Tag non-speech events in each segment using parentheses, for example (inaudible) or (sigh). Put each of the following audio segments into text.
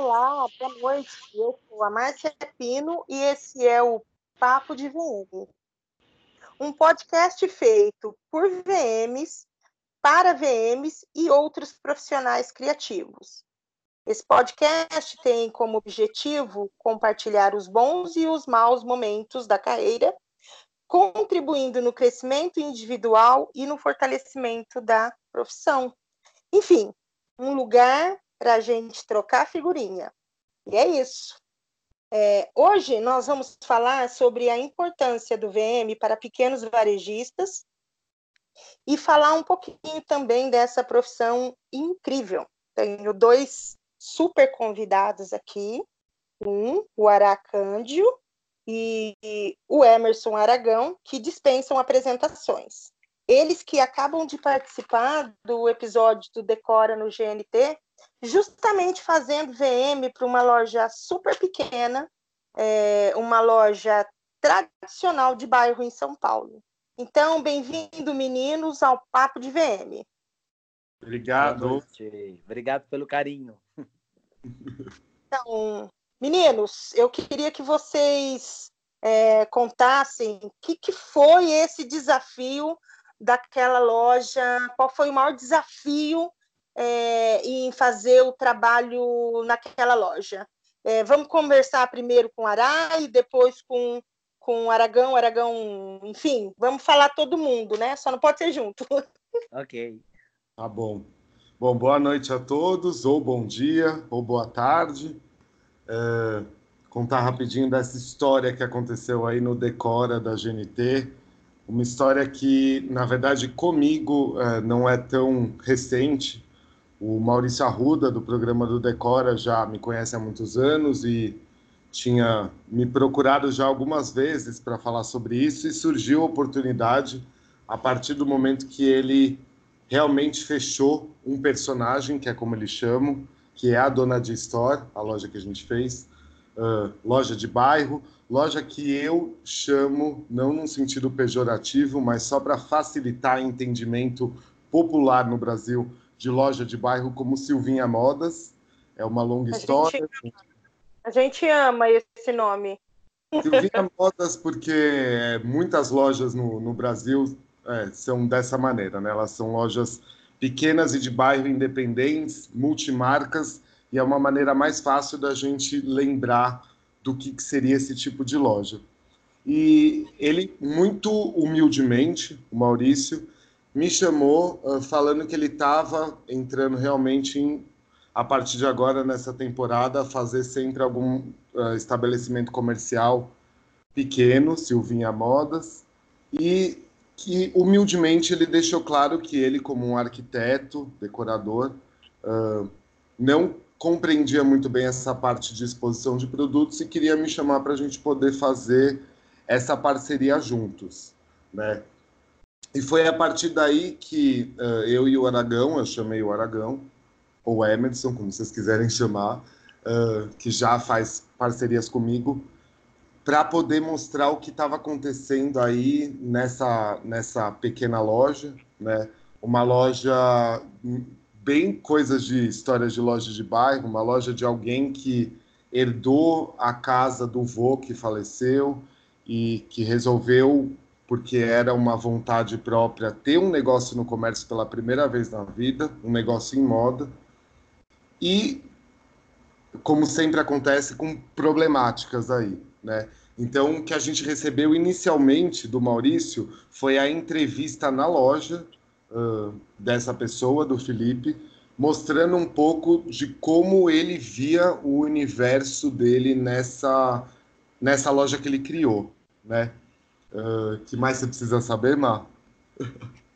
Olá, boa noite. Eu sou a Márcia Pino e esse é o Papo de VM. Um podcast feito por VMs, para VMs e outros profissionais criativos. Esse podcast tem como objetivo compartilhar os bons e os maus momentos da carreira, contribuindo no crescimento individual e no fortalecimento da profissão. Enfim, um lugar para a gente trocar figurinha. E é isso. É, hoje nós vamos falar sobre a importância do VM para pequenos varejistas e falar um pouquinho também dessa profissão incrível. Tenho dois super convidados aqui, um, o Aracândio e o Emerson Aragão, que dispensam apresentações. Eles que acabam de participar do episódio do Decora no GNT justamente fazendo VM para uma loja super pequena, é, uma loja tradicional de bairro em São Paulo. Então, bem-vindo, meninos, ao Papo de VM. Obrigado. Obrigado pelo carinho. Então, meninos, eu queria que vocês é, contassem o que, que foi esse desafio daquela loja, qual foi o maior desafio é, em fazer o trabalho naquela loja. É, vamos conversar primeiro com o Ará e depois com, com o Aragão, Aragão, enfim, vamos falar todo mundo, né? Só não pode ser junto. (laughs) Ok. Tá bom. Bom, boa noite a todos, ou bom dia, ou boa tarde. É, contar rapidinho dessa história que aconteceu aí no Decora da GNT. Uma história que, na verdade, comigo é, não é tão recente. O Maurício Arruda, do programa do Decora, já me conhece há muitos anos e tinha me procurado já algumas vezes para falar sobre isso e surgiu a oportunidade a partir do momento que ele realmente fechou um personagem, que é como eles chamam, que é a Dona de Store, a loja que a gente fez, uh, loja de bairro, loja que eu chamo, não num sentido pejorativo, mas só para facilitar entendimento popular no Brasil, de loja de bairro como Silvinha Modas. É uma longa a história. Gente, a gente ama esse nome. Silvinha Modas, porque muitas lojas no, no Brasil é, são dessa maneira, né? Elas são lojas pequenas e de bairro independentes, multimarcas, e é uma maneira mais fácil da gente lembrar do que, que seria esse tipo de loja. E ele, muito humildemente, o Maurício, me chamou uh, falando que ele estava entrando realmente em, a partir de agora nessa temporada, fazer sempre algum uh, estabelecimento comercial pequeno, Silvinha Modas, e que humildemente ele deixou claro que ele, como um arquiteto, decorador, uh, não compreendia muito bem essa parte de exposição de produtos e queria me chamar para a gente poder fazer essa parceria juntos, né? E foi a partir daí que uh, eu e o Aragão, eu chamei o Aragão, ou Emerson, como vocês quiserem chamar, uh, que já faz parcerias comigo, para poder mostrar o que estava acontecendo aí nessa, nessa pequena loja, né? Uma loja bem coisas de histórias de loja de bairro, uma loja de alguém que herdou a casa do vô que faleceu e que resolveu porque era uma vontade própria ter um negócio no comércio pela primeira vez na vida, um negócio em moda, e, como sempre acontece, com problemáticas aí, né? Então, o que a gente recebeu inicialmente do Maurício foi a entrevista na loja uh, dessa pessoa, do Felipe, mostrando um pouco de como ele via o universo dele nessa, nessa loja que ele criou, né? Uh, que mais você precisa saber, Má?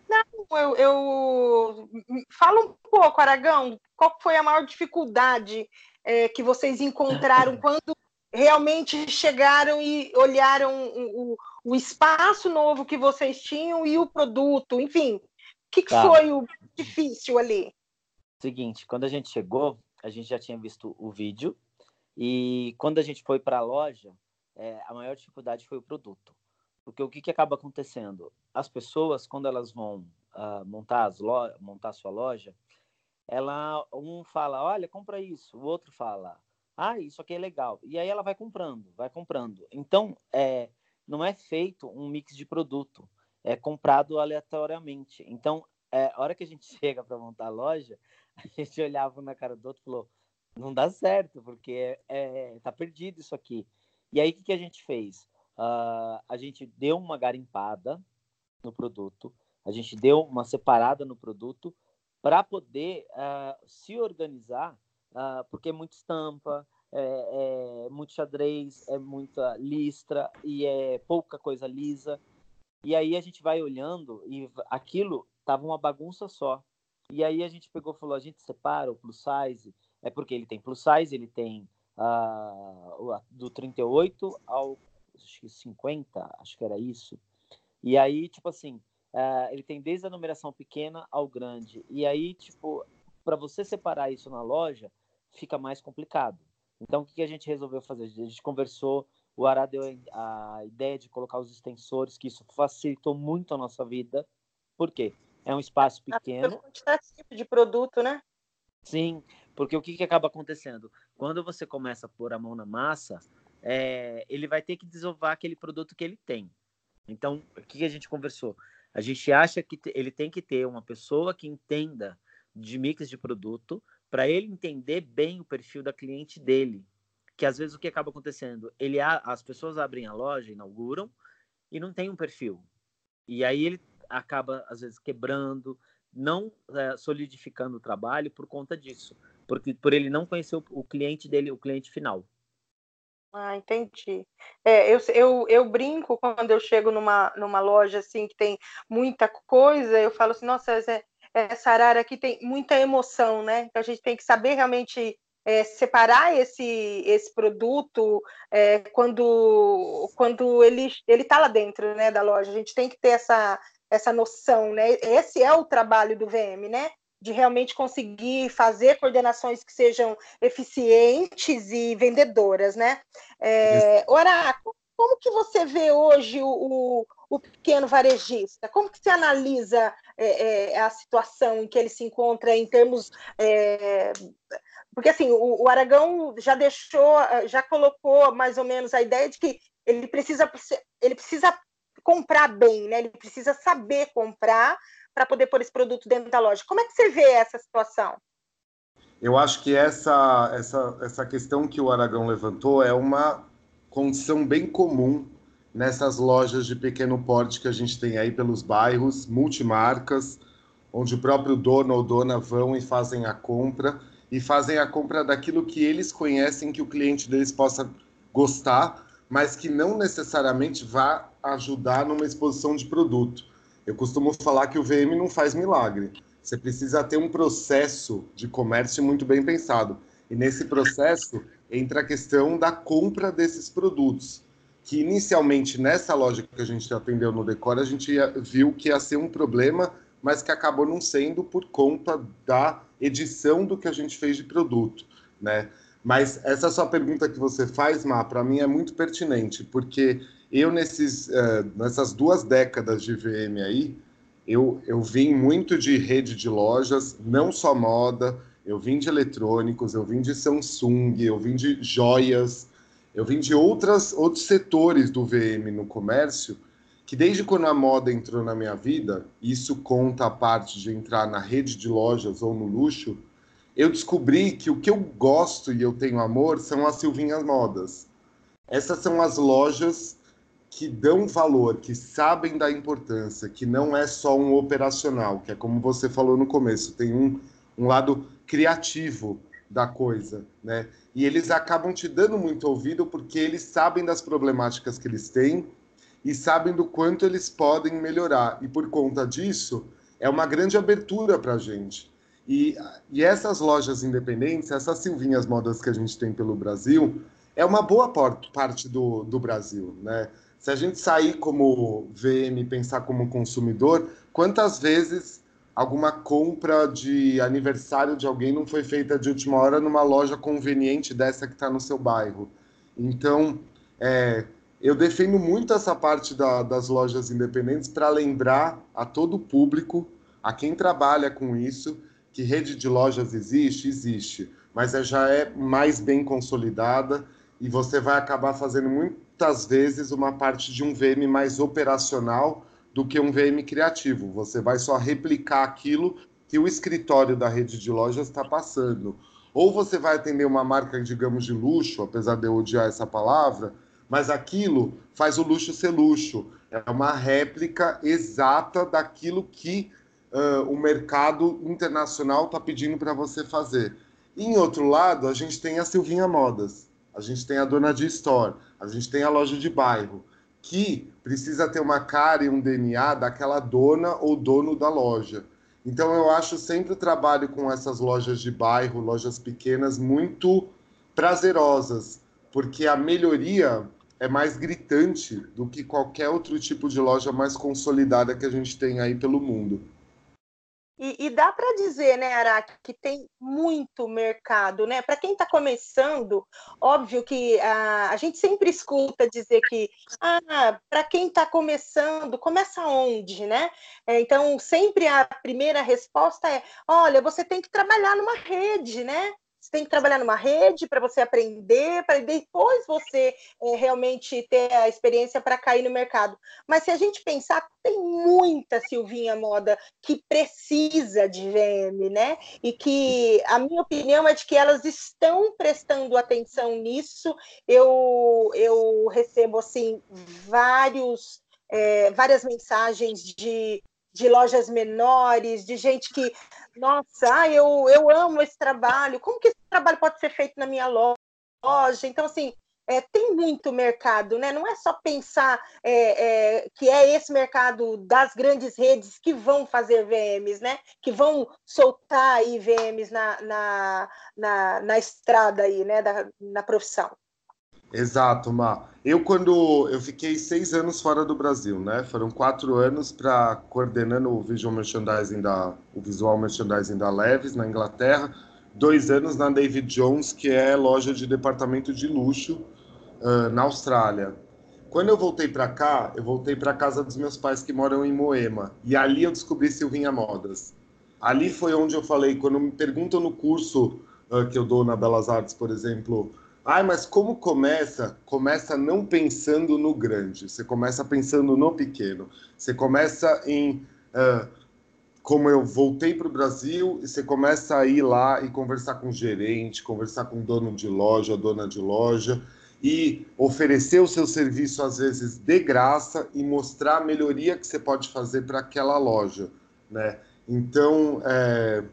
Não, eu, eu... Fala um pouco, Aragão, qual foi a maior dificuldade é, que vocês encontraram (laughs) quando realmente chegaram e olharam o, o, espaço novo que vocês tinham e o produto, enfim, o que, que tá. foi o difícil ali? Seguinte, quando a gente chegou, a gente já tinha visto o vídeo e quando a gente foi para a loja, é, a maior dificuldade foi o produto. Porque o que, que acaba acontecendo? As pessoas, quando elas vão uh, montar, as montar a sua loja, ela, um fala, olha, compra isso. O outro fala, Ah, isso aqui é legal. E aí ela vai comprando, vai comprando. Então, é, não é feito um mix de produto, é comprado aleatoriamente. Então, é, a hora que a gente (laughs) chega para montar a loja, a gente olhava na cara do outro e falou: não dá certo, porque é, é, tá perdido isso aqui. E aí, o que, que a gente fez? Uh, a gente deu uma garimpada no produto, a gente deu uma separada no produto para poder uh, se organizar, uh, porque é muita estampa, é, é, muito xadrez, é muita listra e é pouca coisa lisa. E aí a gente vai olhando e aquilo tava uma bagunça só. E aí a gente pegou e falou, a gente separa o plus size, é porque ele tem plus size, ele tem do 38 ao acho que 50, acho que era isso. E aí, tipo assim, uh, ele tem desde a numeração pequena ao grande. E aí, tipo, para você separar isso na loja, fica mais complicado. Então, o que a gente resolveu fazer? A gente conversou, o Ará deu a ideia de colocar os extensores, que isso facilitou muito a nossa vida. Por quê? É um espaço pequeno. quantitativo de produto, né? Sim, porque o que, que acaba acontecendo? Quando você começa a pôr a mão na massa, é, ele vai ter que desovar aquele produto que ele tem. Então, o que, a gente conversou? A gente acha que ele tem que ter uma pessoa que entenda de mix de produto para ele entender bem o perfil da cliente dele. Que às vezes o que acaba acontecendo? Ele as pessoas abrem a loja, inauguram e não tem um perfil. E aí ele acaba às vezes quebrando, não é, solidificando o trabalho por conta disso, porque por ele não conhecer o, o cliente dele, o cliente final. Ah, entendi. É, eu, eu, eu brinco quando eu chego numa, numa loja assim que tem muita coisa, eu falo assim, nossa, é, essa arara aqui tem muita emoção, né? Então a gente tem que saber realmente é, separar esse, esse produto é, quando, quando ele está lá dentro né, da loja. A gente tem que ter essa, essa noção, né? Esse é o trabalho do VM, né? De realmente conseguir fazer coordenações que sejam eficientes e vendedoras, né? É, Oraco, como que você vê hoje o, o, o pequeno varejista? Como que você analisa é, é, a situação em que ele se encontra em termos é, porque assim o, o, Aragão já deixou, já colocou mais ou menos a ideia de que ele precisa ele precisa comprar bem, né? Ele precisa saber comprar para poder pôr esse produto dentro da loja. Como é que você vê essa situação? Eu acho que essa, essa, essa questão que o Aragão levantou é uma condição bem comum nessas lojas de pequeno porte que a gente tem aí pelos bairros, multimarcas, onde o próprio dono ou dona vão e fazem a compra e fazem a compra daquilo que eles conhecem que o cliente deles possa gostar, mas que não necessariamente vá ajudar numa exposição de produto. Eu costumo falar que o VM não faz milagre. Você precisa ter um processo de comércio muito bem pensado. E nesse processo entra a questão da compra desses produtos, que inicialmente nessa loja que a gente atendeu no Decor, a gente viu que ia ser um problema, mas que acabou não sendo por conta da edição do que a gente fez de produto, né? Mas essa sua pergunta que você faz, Má, para mim é muito pertinente, porque eu, nesses, uh, nessas duas décadas de VM aí, eu, eu vim muito de rede de lojas, não só moda, eu vim de eletrônicos, eu vim de Samsung, eu vim de joias, eu vim de outras, outros setores do VM no comércio, que desde quando a moda entrou na minha vida, isso conta a parte de entrar na rede de lojas ou no luxo, eu descobri que o que eu gosto e eu tenho amor são as Silvinhas Modas. Essas são as lojas que dão valor, que sabem da importância, que não é só um operacional, que é como você falou no começo, tem um, um lado criativo da coisa, né? E eles acabam te dando muito ouvido porque eles sabem das problemáticas que eles têm e sabem do quanto eles podem melhorar. E por conta disso, é uma grande abertura para a gente. E, e essas lojas independentes, essas Silvinhas Modas que a gente tem pelo Brasil, é uma boa parte do, do Brasil, né? Se a gente sair como VM pensar como consumidor, quantas vezes alguma compra de aniversário de alguém não foi feita de última hora numa loja conveniente dessa que está no seu bairro? Então, é, eu defendo muito essa parte da, das lojas independentes para lembrar a todo o público, a quem trabalha com isso, que rede de lojas existe? Existe. mas é, já é mais bem consolidada e você vai acabar fazendo muitas vezes uma parte de um VM mais operacional do que um VM criativo. Você vai só replicar aquilo que o escritório da rede de lojas está passando. Ou você vai atender uma marca, digamos, de luxo, apesar de eu odiar essa palavra, mas aquilo faz o luxo ser luxo. É uma réplica exata daquilo que uh, o mercado internacional está pedindo para você fazer. E, em outro lado, a gente tem a Silvinha Modas, a gente tem a Dona de Store, a gente tem a loja de bairro, que precisa ter uma cara e um DNA daquela dona ou dono da loja. Então, eu acho sempre o trabalho com essas lojas de bairro, lojas pequenas, muito prazerosas, porque a melhoria é mais gritante do que qualquer outro tipo de loja mais consolidada que a gente tem aí pelo mundo. E, e dá para dizer, né, Araque, que tem muito mercado, né? Para quem está começando, óbvio que a, a gente sempre escuta dizer que, ah, para quem está começando, começa onde, né? É, então, sempre a primeira resposta é: olha, você tem que trabalhar numa rede, né? Você tem que trabalhar numa rede para você aprender, para depois você é, realmente ter a experiência para cair no mercado. Mas se a gente pensar, tem muita Silvinha Moda que precisa de VM, né? E que a minha opinião é de que elas estão prestando atenção nisso. Eu, eu recebo assim vários, é, várias mensagens de de lojas menores, de gente que, nossa, ah, eu, eu amo esse trabalho, como que esse trabalho pode ser feito na minha loja? Então, assim, é, tem muito mercado, né? Não é só pensar é, é, que é esse mercado das grandes redes que vão fazer VMs, né? Que vão soltar aí VMs na, na, na, na estrada aí, né? Da, na profissão. Exato, Ma. Eu, quando eu fiquei seis anos fora do Brasil, né? Foram quatro anos para coordenando o visual merchandising da, o visual merchandising da Levis na Inglaterra, dois anos na David Jones, que é loja de departamento de luxo uh, na Austrália. Quando eu voltei para cá, eu voltei para casa dos meus pais que moram em Moema e ali eu descobri Silvinha Modas. Ali foi onde eu falei, quando me perguntam no curso uh, que eu dou na Belas Artes, por exemplo Ai, mas como começa? Começa não pensando no grande, você começa pensando no pequeno. Você começa em. Uh, como eu voltei para o Brasil, e você começa a ir lá e conversar com o gerente, conversar com o dono de loja, dona de loja, e oferecer o seu serviço, às vezes, de graça e mostrar a melhoria que você pode fazer para aquela loja. Né? Então, é,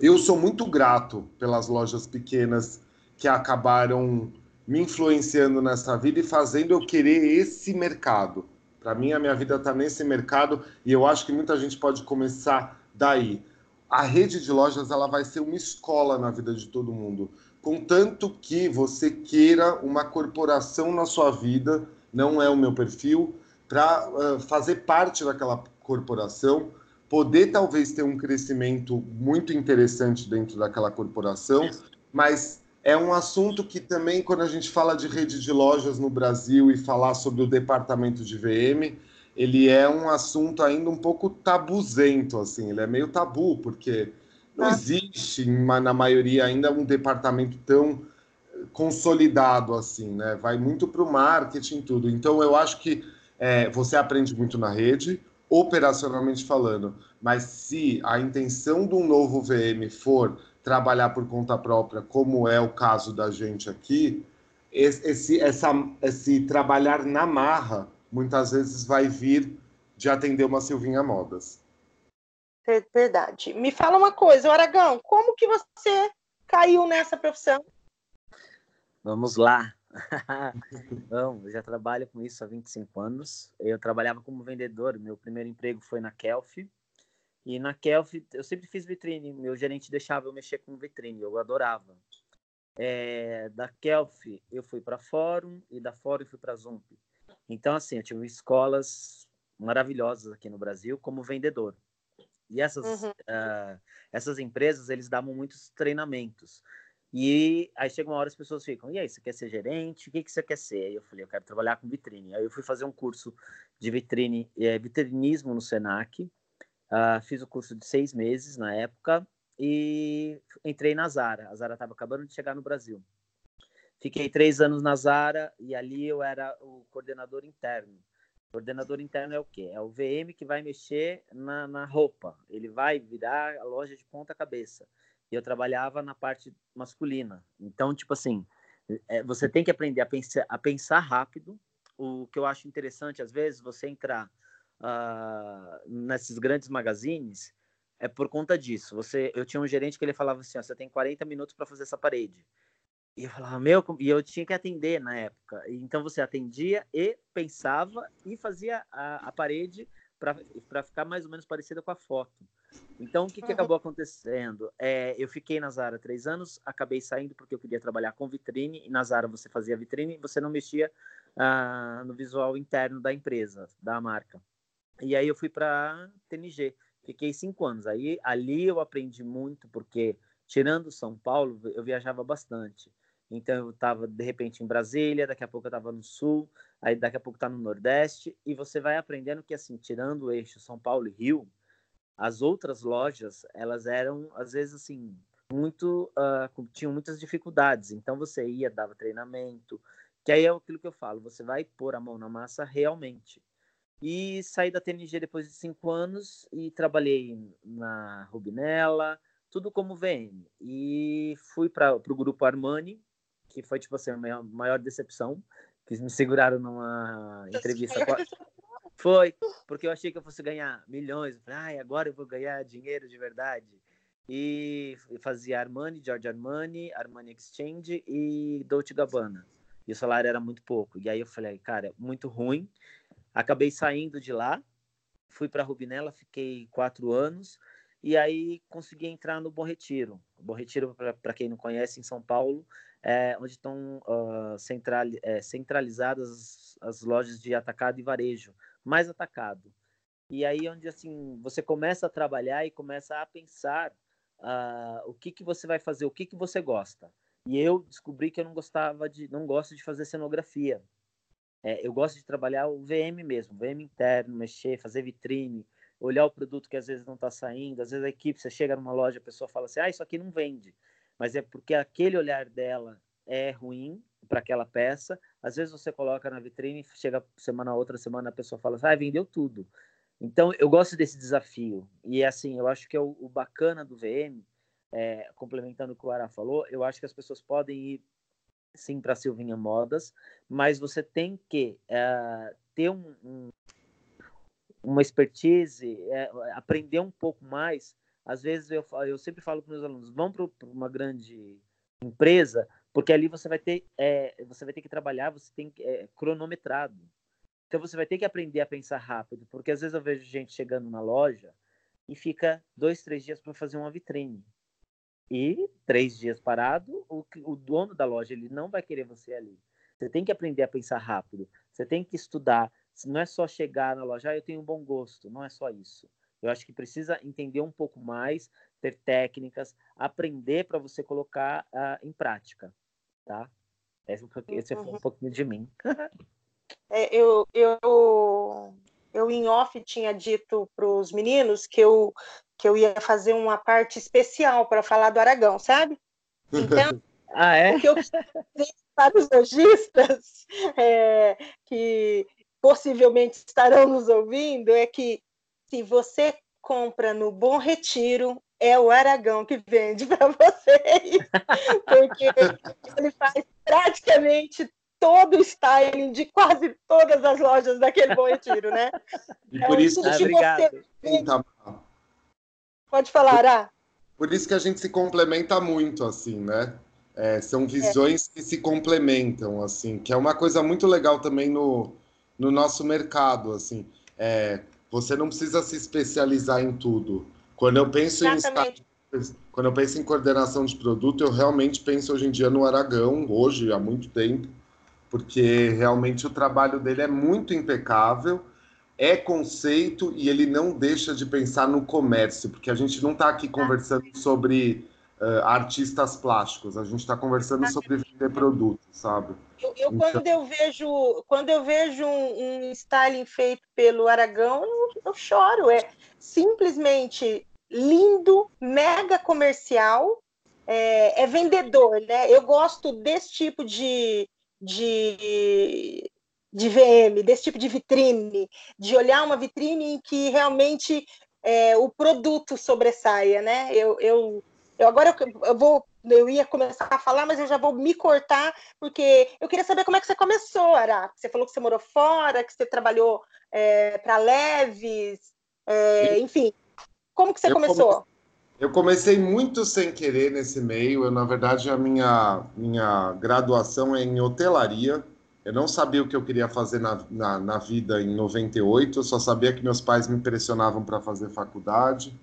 eu sou muito grato pelas lojas pequenas que acabaram me influenciando nessa vida e fazendo eu querer esse mercado. Para mim, a minha vida está nesse mercado e eu acho que muita gente pode começar daí. A rede de lojas ela vai ser uma escola na vida de todo mundo, contanto que você queira uma corporação na sua vida, não é o meu perfil, para uh, fazer parte daquela corporação, poder talvez ter um crescimento muito interessante dentro daquela corporação, mas é um assunto que também, quando a gente fala de rede de lojas no Brasil e falar sobre o departamento de VM, ele é um assunto ainda um pouco tabuzento, assim, ele é meio tabu, porque não ah. existe, na maioria, ainda um departamento tão consolidado assim, né? Vai muito para o marketing tudo. Então, eu acho que é, você aprende muito na rede, operacionalmente falando, mas se a intenção de um novo VM for trabalhar por conta própria, como é o caso da gente aqui, esse, essa, esse trabalhar na marra muitas vezes vai vir de atender uma Silvinha Modas. Verdade. Me fala uma coisa, Aragão, como que você caiu nessa profissão? Vamos lá. (laughs) Bom, eu já trabalho com isso há 25 anos. Eu trabalhava como vendedor, meu primeiro emprego foi na Kelf, e na Kelf, eu sempre fiz vitrine. Meu gerente deixava eu mexer com vitrine, eu adorava. É, da Kelf, eu fui para Fórum e da Fórum fui para Zump. Então, assim, eu tive escolas maravilhosas aqui no Brasil como vendedor. E essas, uhum. uh, essas empresas, eles davam muitos treinamentos. E aí chega uma hora as pessoas ficam, e aí, você quer ser gerente? O que, que você quer ser? Aí eu falei, eu quero trabalhar com vitrine. Aí eu fui fazer um curso de vitrine, é, vitrinismo no Senac, Uh, fiz o curso de seis meses na época e entrei na Zara. A Zara estava acabando de chegar no Brasil. Fiquei três anos na Zara e ali eu era o coordenador interno. Coordenador interno é o quê? É o VM que vai mexer na, na roupa. Ele vai virar a loja de ponta cabeça. E eu trabalhava na parte masculina. Então, tipo assim, é, você tem que aprender a pensar, a pensar rápido. O que eu acho interessante, às vezes, você entrar uh, nesses grandes magazines é por conta disso. Você, eu tinha um gerente que ele falava assim: ó, você tem 40 minutos para fazer essa parede. E eu falava, meu, e eu tinha que atender na época. Então você atendia e pensava e fazia a, a parede para ficar mais ou menos parecida com a foto. Então, o que, que uhum. acabou acontecendo? É, eu fiquei na Zara três anos, acabei saindo porque eu queria trabalhar com vitrine, e na Zara você fazia vitrine, você não mexia ah, no visual interno da empresa, da marca. E aí eu fui para TNG, fiquei cinco anos. Aí ali eu aprendi muito, porque tirando São Paulo, eu viajava bastante. Então eu estava de repente em Brasília, daqui a pouco eu estava no Sul, aí daqui a pouco está no Nordeste, e você vai aprendendo que assim, tirando o eixo São Paulo e Rio, as outras lojas elas eram às vezes assim muito uh, tinham muitas dificuldades. Então você ia dava treinamento, que aí é aquilo que eu falo, você vai pôr a mão na massa realmente. E saí da TNG depois de cinco anos e trabalhei na Rubinella, tudo como VM. E fui para o grupo Armani, que foi tipo assim a minha maior decepção, que me seguraram numa entrevista. (laughs) Foi, porque eu achei que eu fosse ganhar milhões. Falei, ah, agora eu vou ganhar dinheiro de verdade. E fazia Armani, George Armani, Armani Exchange e Dolce Gabbana. E o salário era muito pouco. E aí eu falei, cara, muito ruim. Acabei saindo de lá, fui para Rubinella, fiquei quatro anos. E aí consegui entrar no Bom Retiro. Bom Retiro, para quem não conhece, em São Paulo, é, onde estão uh, central, é, centralizadas as, as lojas de atacado e varejo, mais atacado. E aí onde assim você começa a trabalhar e começa a pensar uh, o que que você vai fazer, o que que você gosta. E eu descobri que eu não gostava de, não gosto de fazer cenografia. É, eu gosto de trabalhar o VM mesmo, VM interno, mexer, fazer vitrine, olhar o produto que às vezes não está saindo. Às vezes a equipe, você chega numa loja, a pessoa fala assim, ah, isso aqui não vende mas é porque aquele olhar dela é ruim para aquela peça. Às vezes você coloca na vitrine, chega semana outra semana a pessoa fala assim, ah, vendeu tudo. Então eu gosto desse desafio e assim eu acho que é o, o bacana do VM, é, complementando o que o Ara falou, eu acho que as pessoas podem ir sim para Silvinha Modas, mas você tem que é, ter um, um, uma expertise, é, aprender um pouco mais às vezes eu, eu sempre falo para meus alunos, vão para uma grande empresa, porque ali você vai ter, é, você vai ter que trabalhar, você tem é, cronometrado. Então você vai ter que aprender a pensar rápido, porque às vezes eu vejo gente chegando na loja e fica dois, três dias para fazer uma vitrine. E três dias parado, o, o dono da loja ele não vai querer você ali. Você tem que aprender a pensar rápido. Você tem que estudar. Não é só chegar na loja, ah, eu tenho um bom gosto. Não é só isso. Eu acho que precisa entender um pouco mais, ter técnicas, aprender para você colocar uh, em prática, tá? Esse, esse uhum. foi um pouquinho de mim. é, eu, eu, eu em off tinha dito para os meninos que eu, que eu ia fazer uma parte especial para falar do Aragão, sabe? (laughs) Então, ah, é? o que eu (laughs) para os lojistas é, que possivelmente estarão nos ouvindo é que se você compra no Bom Retiro, é o Aragão que vende para (laughs) vocês, porque ele faz praticamente todo o styling de quase todas as lojas daquele Bom Retiro, né? E por isso que, que você... Pode falar, Ara. Por isso que a gente se complementa muito, assim, né? É, são visões é. que se complementam, assim, que é uma coisa muito legal também no, no nosso mercado, assim. É, você não precisa se especializar em tudo. Quando eu penso Exatamente. em quando eu penso em coordenação de produto, eu realmente penso hoje em dia no Aragão, hoje há muito tempo, porque realmente o trabalho dele é muito impecável, é conceito e ele não deixa de pensar no comércio, porque a gente não está aqui conversando sobre uh, artistas plásticos, a gente está conversando sobre vender produtos, sabe? Eu, eu então... quando eu vejo quando eu vejo um, um styling feito pelo Aragão, eu, eu choro. É simplesmente lindo, mega comercial, é, é, vendedor, né? Eu gosto desse tipo de, de, de VM, desse tipo de vitrine, de olhar uma vitrine em que realmente é, o produto sobressaia, né? Eu, eu, eu agora eu, vou eu ia começar a falar, mas eu já vou me cortar, porque eu queria saber como é que você começou, Ara. Você falou que você morou fora, que você trabalhou é, para Leves, é, enfim. Como que você eu começou? Come... Eu comecei muito sem querer nesse meio. Eu, na verdade, a minha, minha graduação é em hotelaria. Eu não sabia o que eu queria fazer na, na, na vida em 98, eu só sabia que meus pais me pressionavam para fazer faculdade,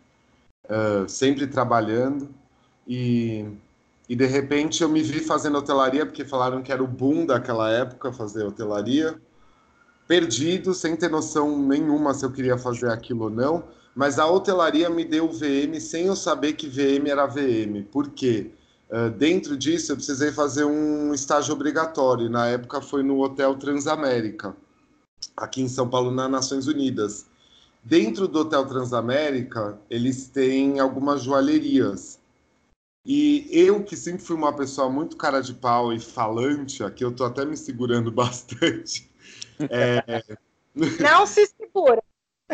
uh, sempre trabalhando. E e de repente eu me vi fazendo hotelaria, porque falaram que era o boom daquela época fazer hotelaria. Perdido, sem ter noção nenhuma se eu queria fazer aquilo ou não. Mas a hotelaria me deu VM sem eu saber que VM era VM. Por quê? Uh, dentro disso, eu precisei fazer um estágio obrigatório. Na época foi no Hotel Transamérica, aqui em São Paulo, nas Nações Unidas. Dentro do Hotel Transamérica, eles têm algumas joalherias. E eu, que sempre fui uma pessoa muito cara de pau e falante, aqui eu tô até me segurando (laughs) bastante. É... Não se segura,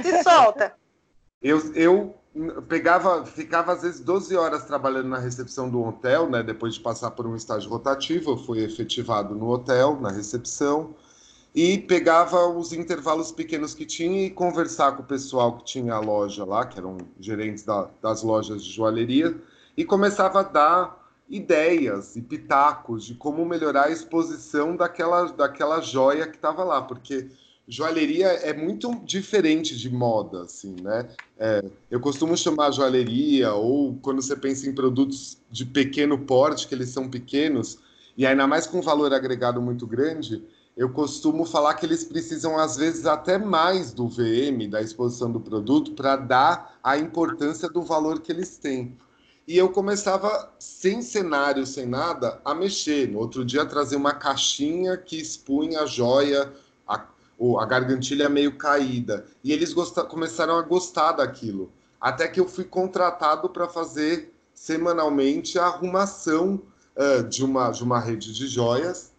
se solta. Eu, eu pegava, ficava às vezes 12 horas trabalhando na recepção do hotel, né? Depois de passar por um estágio rotativo, eu fui efetivado no hotel, na recepção, e pegava os intervalos pequenos que tinha e conversar com o pessoal que tinha a loja lá, que eram gerentes da, das lojas de joalheria e começava a dar ideias e pitacos de como melhorar a exposição daquela, daquela joia que estava lá, porque joalheria é muito diferente de moda, assim, né? É, eu costumo chamar joalheria, ou quando você pensa em produtos de pequeno porte, que eles são pequenos, e ainda mais com valor agregado muito grande, eu costumo falar que eles precisam, às vezes, até mais do VM, da exposição do produto, para dar a importância do valor que eles têm. E eu começava, sem cenário, sem nada, a mexer. No outro dia, trazer uma caixinha que expunha a joia, a, a gargantilha meio caída. E eles começaram a gostar daquilo. Até que eu fui contratado para fazer semanalmente a arrumação uh, de, uma, de uma rede de joias.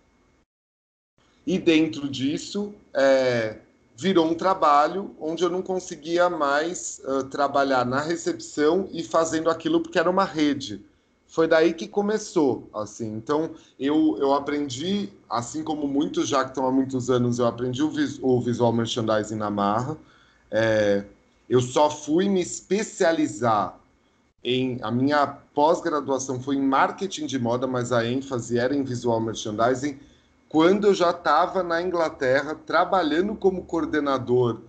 E dentro disso, é, virou um trabalho onde eu não conseguia mais uh, trabalhar na recepção e fazendo aquilo porque era uma rede. Foi daí que começou, assim. Então, eu, eu aprendi, assim como muitos já que estão há muitos anos, eu aprendi o, vis, o visual merchandising na marra. É, eu só fui me especializar em a minha pós-graduação foi em marketing de moda, mas a ênfase era em visual merchandising quando eu já estava na Inglaterra trabalhando como coordenador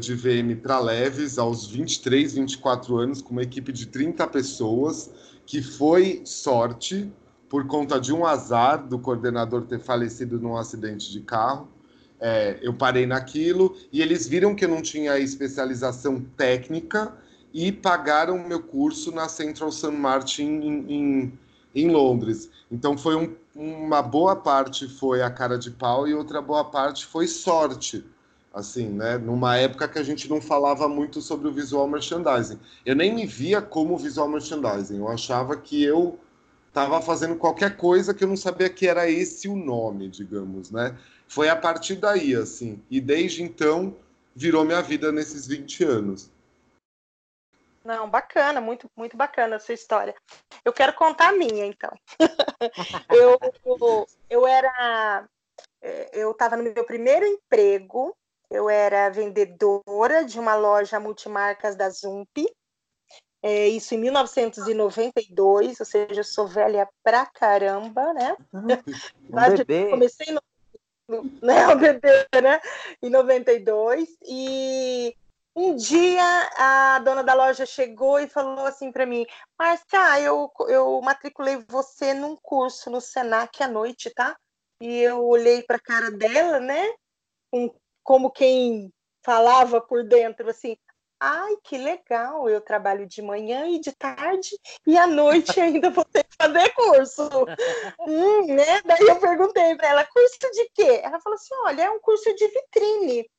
de VM para Leves aos 23, 24 anos, com uma equipe de 30 pessoas, que foi sorte por conta de um azar do coordenador ter falecido num acidente de carro. É, eu parei naquilo e eles viram que eu não tinha especialização técnica e pagaram meu curso na Central St. Martin em, em, em Londres. Então foi um uma boa parte foi a cara de pau e outra boa parte foi sorte. Assim, né? Numa época que a gente não falava muito sobre o visual merchandising. Eu nem me via como visual merchandising. Eu achava que eu estava fazendo qualquer coisa que eu não sabia que era esse o nome, digamos, né? Foi a partir daí, assim. E desde então virou minha vida nesses 20 anos. Não, bacana, muito, muito bacana a sua história. Eu quero contar a minha, então. eu, (laughs) eu, eu era. É, eu estava no meu primeiro emprego, eu era vendedora de uma loja multimarcas da Zump, é, isso em 1992, ou seja, eu sou velha pra caramba, né? (laughs) Um bebê. Comecei no, (laughs) né, um bebê, né? Em 92, e um dia a dona da loja chegou e falou assim para mim: Marcia, eu, eu matriculei você num curso no Senac à noite, tá? E eu olhei para a cara dela, né? Um, como quem falava por dentro, assim: Ai, que legal! Eu trabalho de manhã e de tarde e à noite (laughs) ainda vou ter que fazer curso. hum, né? Daí eu perguntei para ela: curso de quê? Ela falou assim: Olha, é um curso de vitrine.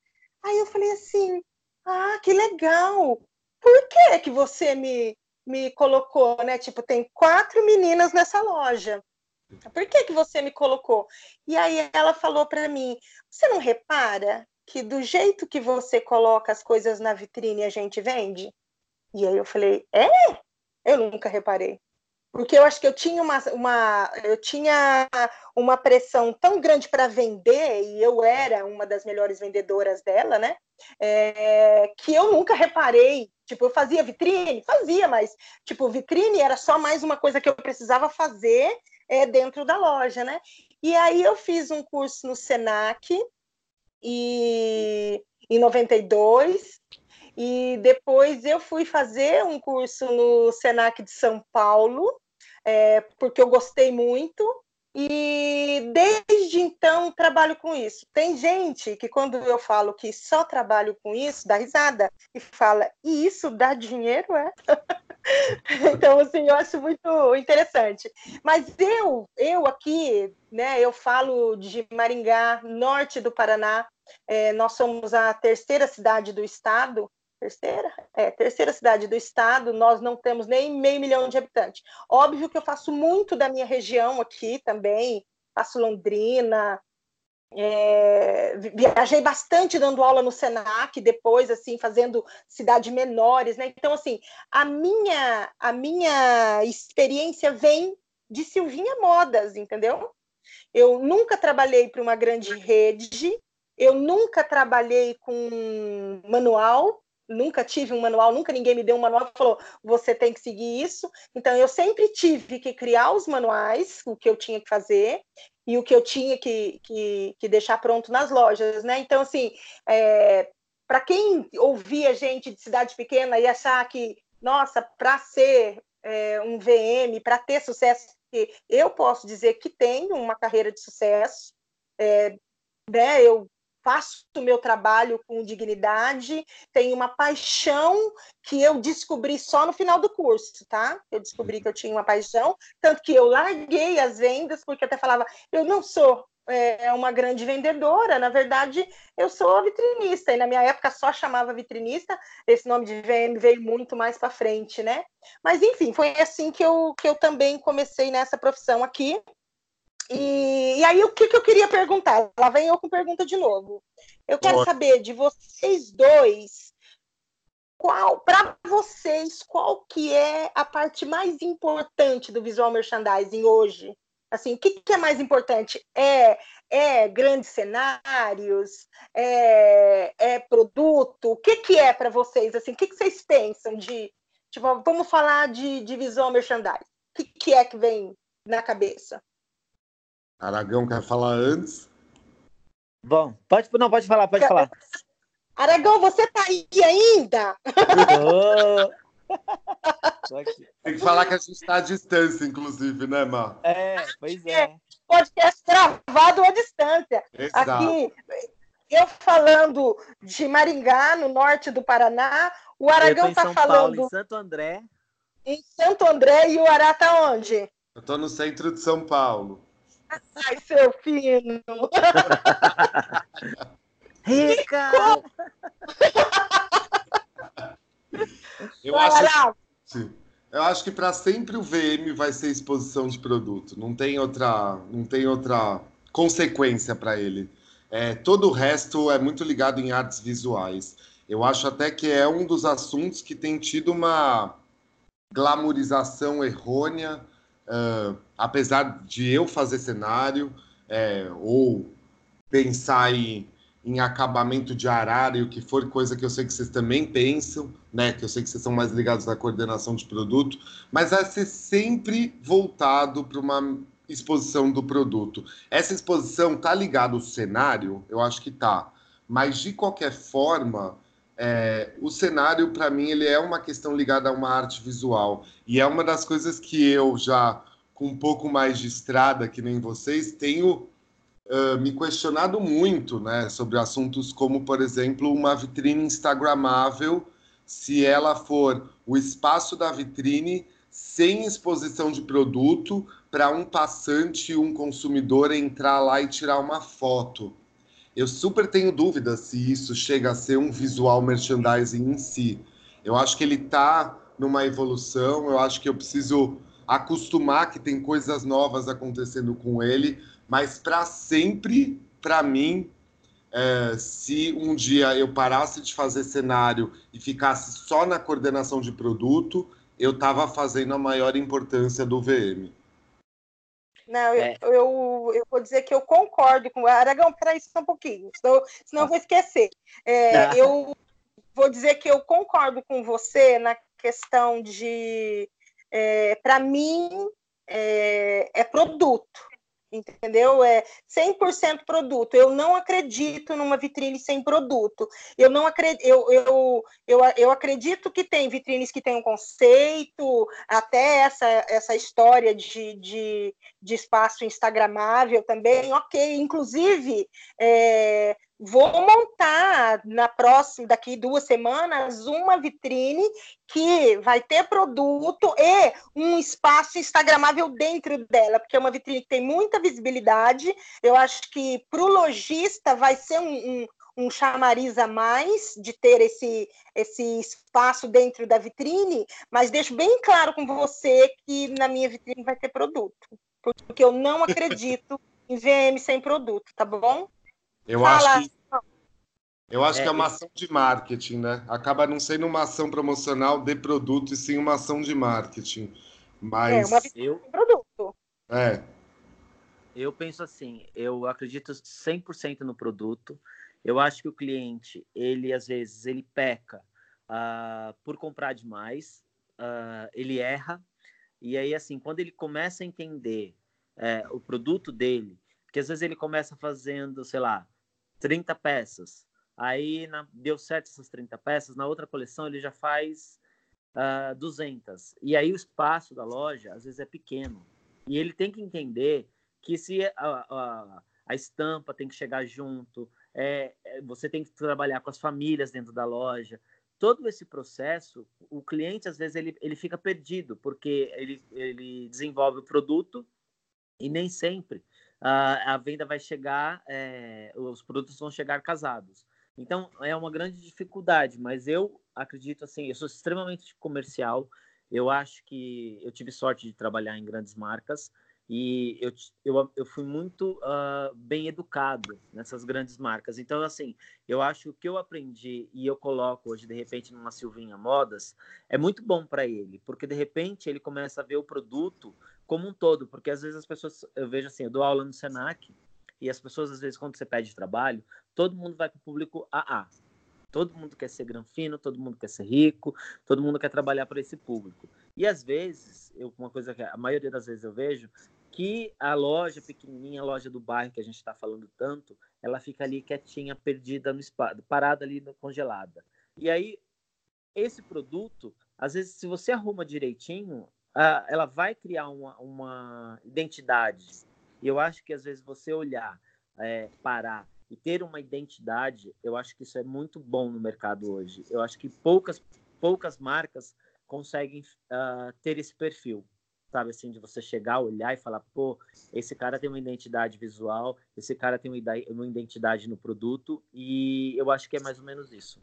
Aí eu falei assim: ah, que legal! por que que você me, me colocou, né? Tipo, tem quatro meninas nessa loja. Por que que você me colocou? E aí ela falou para mim, você não repara que do jeito que você coloca as coisas na vitrine a gente vende? E aí eu falei, é? Eu nunca reparei porque eu acho que eu tinha uma, uma, eu tinha uma pressão tão grande para vender, e eu era uma das melhores vendedoras dela, né? É, que eu nunca reparei. Tipo, eu fazia vitrine, fazia, mas, tipo, vitrine era só mais uma coisa que eu precisava fazer é, dentro da loja, né? E aí eu fiz um curso no Senac, e, em 92, e depois eu fui fazer um curso no Senac de São Paulo, é, porque eu gostei muito. E desde então trabalho com isso. Tem gente que, quando eu falo que só trabalho com isso, dá risada e fala: e isso dá dinheiro, é? (laughs) então, assim, eu acho muito interessante. Mas eu, eu aqui, né, eu falo de Maringá, norte do Paraná, é, nós somos a terceira cidade do estado, terceira, é, terceira cidade do estado, nós não temos nem meio milhão de habitantes. Óbvio que eu faço muito da minha região aqui também, faço Londrina, é, viajei bastante dando aula no Senac, depois assim fazendo cidades menores, né? Então assim, a minha a minha experiência vem de Silvinha Modas, entendeu? Eu nunca trabalhei para uma grande rede, eu nunca trabalhei com manual, nunca tive um manual, nunca ninguém me deu um manual e falou, você tem que seguir isso. Então, eu sempre tive que criar os manuais, o que eu tinha que fazer, e o que eu tinha que, que, que deixar pronto nas lojas, né? Então, assim, é, para quem ouvia gente de cidade pequena e achar que, nossa, para ser é, um VM, para ter sucesso, eu posso dizer que tenho uma carreira de sucesso, é, né? Eu faço o meu trabalho com dignidade, tenho uma paixão que eu descobri só no final do curso, tá? Eu descobri que eu tinha uma paixão, tanto que eu larguei as vendas, porque até falava, eu não sou é, uma grande vendedora, na verdade, eu sou vitrinista, e na minha época só chamava vitrinista, esse nome de VM veio muito mais para frente, né? Mas, enfim, foi assim que eu, que eu também comecei nessa profissão aqui, e, e, aí, o que, que eu queria perguntar? Lá vem eu com pergunta de novo. Eu quero saber de vocês dois, qual, para vocês, qual que é a parte mais importante do visual merchandising hoje? Assim, o que, que é mais importante? É, é grandes cenários? É, é produto? O que, que é para vocês? Assim, o que, que vocês pensam de, tipo, vamos falar de, de visual merchandising? O que, que é que vem na cabeça? Aragão quer falar antes? Bom, pode, não, pode falar, pode falar. (laughs) Aragão, você tá aí ainda? (laughs) Tem que falar que a gente está à distância, inclusive, né, Mar? É, pois é. é. Podcast gravado à distância. Exato. Aqui, eu falando de Maringá, no norte do Paraná, o Aragão está falando. Paulo, em Santo André. Em Santo André e o Ará tá onde? Eu estou no centro de São Paulo. Ai, seu fino! (laughs) Rica! Eu acho, que, eu acho que para sempre o VM vai ser exposição de produto. Não tem outra, não tem outra consequência para ele. É, todo o resto é muito ligado em artes visuais. Eu acho até que é um dos assuntos que tem tido uma glamorização errônea uh, apesar de eu fazer cenário é, ou pensar em, em acabamento de arara e o que for, coisa que eu sei que vocês também pensam, né? Que eu sei que vocês são mais ligados na coordenação de produto, mas é ser sempre voltado para uma exposição do produto. Essa exposição tá ligada ao cenário? Eu acho que tá. Mas de qualquer forma, é, o cenário, para mim, ele é uma questão ligada a uma arte visual. E é uma das coisas que eu já, com um pouco mais de estrada, que nem vocês, tenho uh, me questionado muito né, sobre assuntos como, por exemplo, uma vitrine instagramável, se ela for o espaço da vitrine sem exposição de produto para um passante, um consumidor entrar lá e tirar uma foto. Eu super tenho dúvidas se isso chega a ser um visual merchandising em si. Eu acho que ele está numa evolução, eu acho que eu preciso acostumar que tem coisas novas acontecendo com ele, mas para sempre, para mim, é, se um dia eu parasse de fazer cenário e ficasse só na coordenação de produto, eu estava fazendo a maior importância do VM. Não, é. eu, eu, eu, vou dizer que eu concordo com Aragão, peraí só um pouquinho, senão, senão eu vou esquecer. É, eu vou dizer que eu concordo com você na questão de, é, para mim, é, é produto entendeu? É 100% produto. Eu não acredito numa vitrine sem produto. Eu não acredito, eu, eu, eu, eu acredito que tem vitrines que têm um conceito, até essa, essa história de, de, de espaço instagramável também, ok. Inclusive, é, vou montar na próxima, daqui duas semanas, uma vitrine que vai ter produto e um espaço instagramável dentro dela, porque é uma vitrine que tem muita visibilidade. Eu acho que para o lojista vai ser um, um, um chamariz a mais de ter esse, esse espaço dentro da vitrine, mas deixo bem claro com você que na minha vitrine vai ter produto, porque eu não acredito em VM sem produto, tá bom? Eu Fala. acho que eu acho é, que é uma ação de marketing, né? Acaba não sendo uma ação promocional de produto, e sim uma ação de marketing. Mas. É, uma eu... de produto. É. Eu penso assim, eu acredito 100% no produto. Eu acho que o cliente, ele às vezes, ele peca uh, por comprar demais, uh, ele erra. E aí, assim, quando ele começa a entender uh, o produto dele, porque às vezes ele começa fazendo, sei lá, 30 peças. Aí na, deu certo essas 30 peças. Na outra coleção ele já faz uh, ah, 200. E aí o espaço da loja às vezes é pequeno. E ele tem que entender que se a, a, a estampa tem que chegar junto, é, é, você tem que trabalhar com as famílias dentro da loja. Todo esse processo, o cliente às vezes ele, ele fica perdido, porque ele, ele desenvolve o produto e nem sempre a, a venda vai chegar, é, os produtos vão chegar casados. Então, é uma grande dificuldade, mas eu acredito assim, eu sou extremamente comercial, eu acho que eu tive sorte de trabalhar em grandes marcas e eu, eu, eu fui muito uh, bem educado nessas grandes marcas. Então, assim, eu acho que o que eu aprendi e eu coloco hoje, de repente, numa Silvinha Modas, é muito bom para ele, porque de repente ele começa a ver o produto como um todo, porque às vezes as pessoas, eu vejo assim, eu dou aula no Senac, e as pessoas, às vezes, quando você pede trabalho, todo mundo vai para o público AA. Todo mundo quer ser granfino, todo mundo quer ser rico, todo mundo quer trabalhar para esse público. E às vezes, eu, uma coisa que a maioria das vezes eu vejo, que a loja pequenininha, a loja do bairro que a gente está falando tanto, ela fica ali quietinha, perdida no espaço, parada ali congelada. E aí, esse produto, às vezes, se você arruma direitinho, ela vai criar uma, uma identidade. E eu acho que às vezes você olhar, é, parar e ter uma identidade, eu acho que isso é muito bom no mercado hoje. Eu acho que poucas, poucas marcas conseguem uh, ter esse perfil, sabe? Assim, de você chegar, olhar e falar, pô, esse cara tem uma identidade visual, esse cara tem uma identidade no produto, e eu acho que é mais ou menos isso.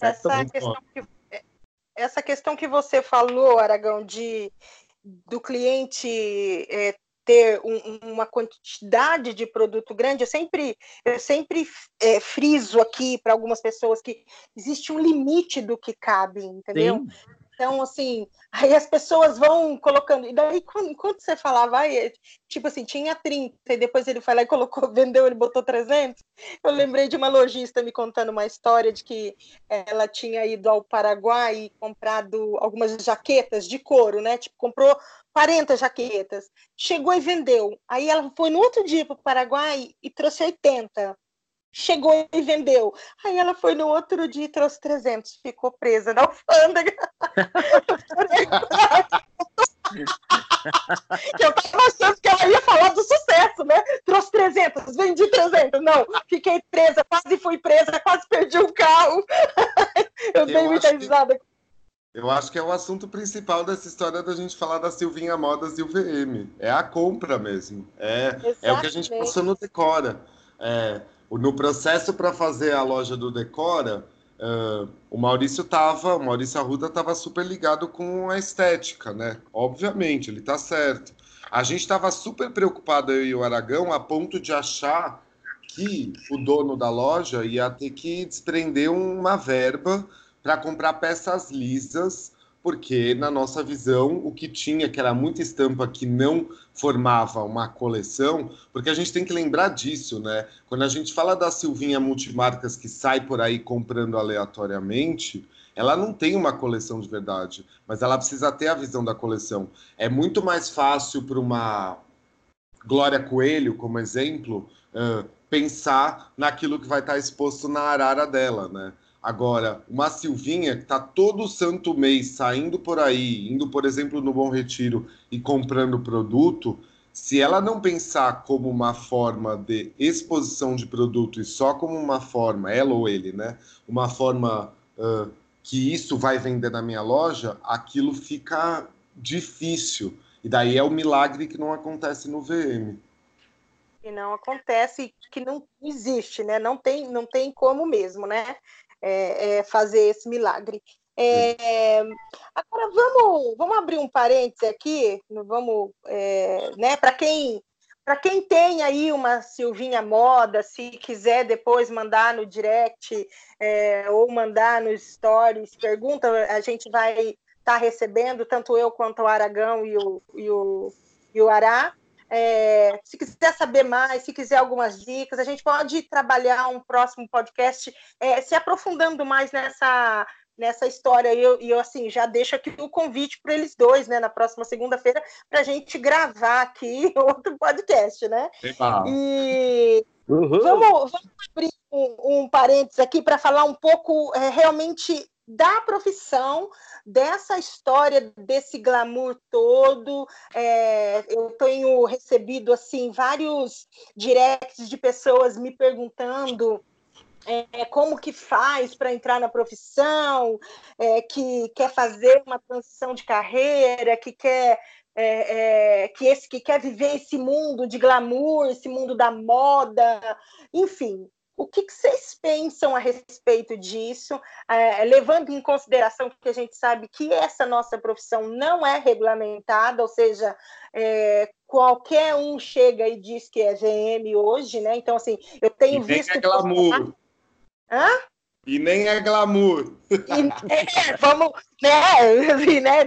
Essa questão, que, essa questão que você falou, Aragão, de do cliente é, ter um, uma quantidade de produto grande, eu sempre, eu sempre é, friso aqui para algumas pessoas que existe um limite do que cabe, entendeu? Sim. Então, assim, aí as pessoas vão colocando. E daí, enquanto você falava, aí, tipo assim, tinha 30, e depois ele foi lá e colocou, (laughs) vendeu, ele botou 300. Eu lembrei de uma lojista me contando uma história de que ela tinha ido ao Paraguai e comprado algumas jaquetas de couro, né? Tipo, comprou 40 jaquetas. Chegou e vendeu. Aí ela foi no outro dia para o Paraguai e trouxe 80 chegou e vendeu. Aí ela foi no outro dia e trouxe 300, ficou presa na alfândega. (laughs) eu tava achando que ela ia falar do sucesso, né? Trouxe 300, vendi 300. Não, fiquei presa, quase fui presa, quase perdi o carro. eu, (laughs) eu dei muita risada. Que... Eu acho que é o assunto principal dessa história da gente falar da Silvinha Modas e o VM. É a compra mesmo. É, é o que a gente passou no Decora. É, no processo para fazer a loja do Decora, Uh, o Maurício tava, o Maurício Arruda estava super ligado com a estética, né? Obviamente, ele está certo. A gente estava super preocupado, eu e o Aragão, a ponto de achar que o dono da loja ia ter que desprender uma verba para comprar peças lisas porque na nossa visão o que tinha que era muita estampa que não formava uma coleção, porque a gente tem que lembrar disso, né? Quando a gente fala da Silvinha multimarcas que sai por aí comprando aleatoriamente, ela não tem uma coleção de verdade, mas ela precisa ter a visão da coleção. É muito mais fácil para uma Glória Coelho, como exemplo, uh, pensar naquilo que vai estar exposto na arara dela, né? Agora, uma Silvinha que está todo santo mês saindo por aí, indo, por exemplo, no Bom Retiro e comprando produto, se ela não pensar como uma forma de exposição de produto e só como uma forma, ela ou ele, né? Uma forma uh, que isso vai vender na minha loja, aquilo fica difícil. E daí é o milagre que não acontece no VM. Que não acontece, que não existe, né? Não tem, não tem como mesmo, né? É, é, fazer esse milagre. É, agora vamos, vamos abrir um parêntese aqui, vamos, é, né, para quem para quem tem aí uma Silvinha Moda, se quiser depois mandar no direct é, ou mandar nos stories, pergunta, a gente vai estar tá recebendo, tanto eu quanto o Aragão e o, e o, e o Ará. É, se quiser saber mais, se quiser algumas dicas, a gente pode trabalhar um próximo podcast é, se aprofundando mais nessa nessa história. E eu, eu, assim, já deixo aqui o convite para eles dois, né, na próxima segunda-feira, para a gente gravar aqui (laughs) outro podcast, né? E vamos, vamos, abrir um, um parênteses aqui para falar um pouco é, realmente da profissão, dessa história, desse glamour todo. É, eu tenho recebido assim vários directs de pessoas me perguntando é, como que faz para entrar na profissão, é, que quer fazer uma transição de carreira, que quer é, é, que esse que quer viver esse mundo de glamour, esse mundo da moda, enfim. O que, que vocês pensam a respeito disso, é, levando em consideração que a gente sabe que essa nossa profissão não é regulamentada, ou seja, é, qualquer um chega e diz que é VM hoje, né? Então, assim, eu tenho e visto. É glamour. Hã? E nem é glamour. E, é, vamos, né, assim, (laughs) né,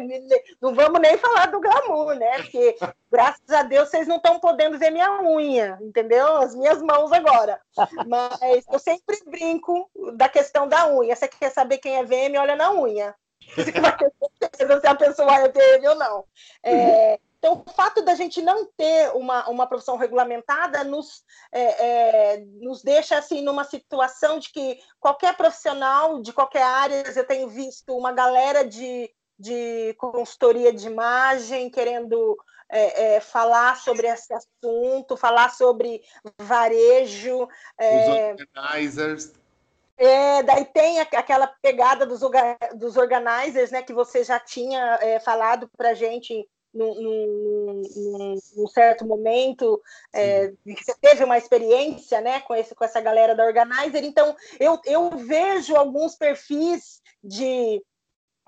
não vamos nem falar do glamour, né? Porque, graças a Deus, vocês não estão podendo ver minha unha, entendeu? As minhas mãos agora. Mas eu sempre brinco da questão da unha. Você quer saber quem é VM, olha na unha. Você vai ter certeza se a pessoa é VM ou não. É, então, o fato da gente não ter uma, uma profissão regulamentada nos, é, é, nos deixa assim numa situação de que qualquer profissional de qualquer área, eu tenho visto uma galera de, de consultoria de imagem querendo é, é falar sobre esse assunto, falar sobre varejo. É, Os organizers. É, daí tem aquela pegada dos, dos organizers, né, que você já tinha é, falado para a gente num, num, num, certo momento, é, você teve uma experiência né, com, esse, com essa galera da Organizer. Então, eu, eu vejo alguns perfis de,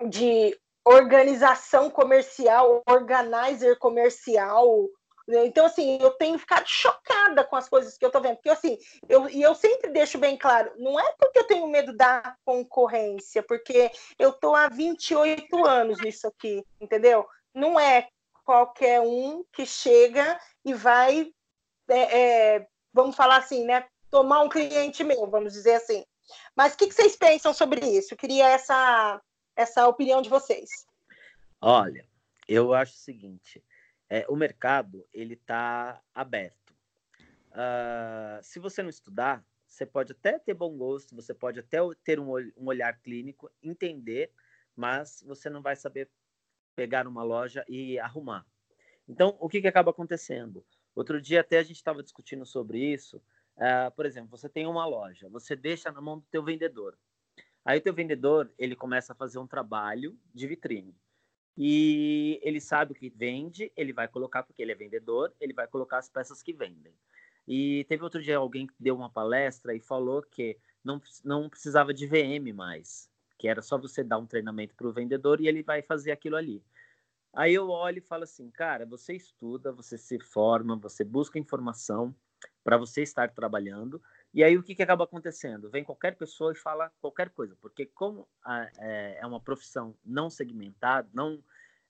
de organização comercial, organizer comercial. Né? Então, assim, eu tenho ficado chocada com as coisas que eu estou vendo. Porque, assim, eu, e eu sempre deixo bem claro, não é porque eu tenho medo da concorrência, porque eu estou há 28 anos nisso aqui, entendeu? Não é qualquer um que chega e vai, é, é, vamos falar assim, né? Tomar um cliente meu, vamos dizer assim. Mas o que, que vocês pensam sobre isso? Eu queria essa, essa opinião de vocês. Olha, eu acho o seguinte: é, o mercado ele está aberto. Uh, se você não estudar, você pode até ter bom gosto, você pode até ter um, um olhar clínico, entender, mas você não vai saber pegar uma loja e arrumar. Então, o que, que acaba acontecendo? Outro dia até a gente estava discutindo sobre isso. Uh, por exemplo, você tem uma loja, você deixa na mão do teu vendedor. Aí o teu vendedor, ele começa a fazer um trabalho de vitrine. E ele sabe o que vende, ele vai colocar, porque ele é vendedor, ele vai colocar as peças que vendem. E teve outro dia alguém que deu uma palestra e falou que não, não precisava de VM mais, que era só você dar um treinamento para o vendedor e ele vai fazer aquilo ali. Aí eu olho e falo assim, cara, você estuda, você se forma, você busca informação para você estar trabalhando. E aí o que, que acaba acontecendo? Vem qualquer pessoa e fala qualquer coisa, porque como a, é, é, uma profissão não segmentada, não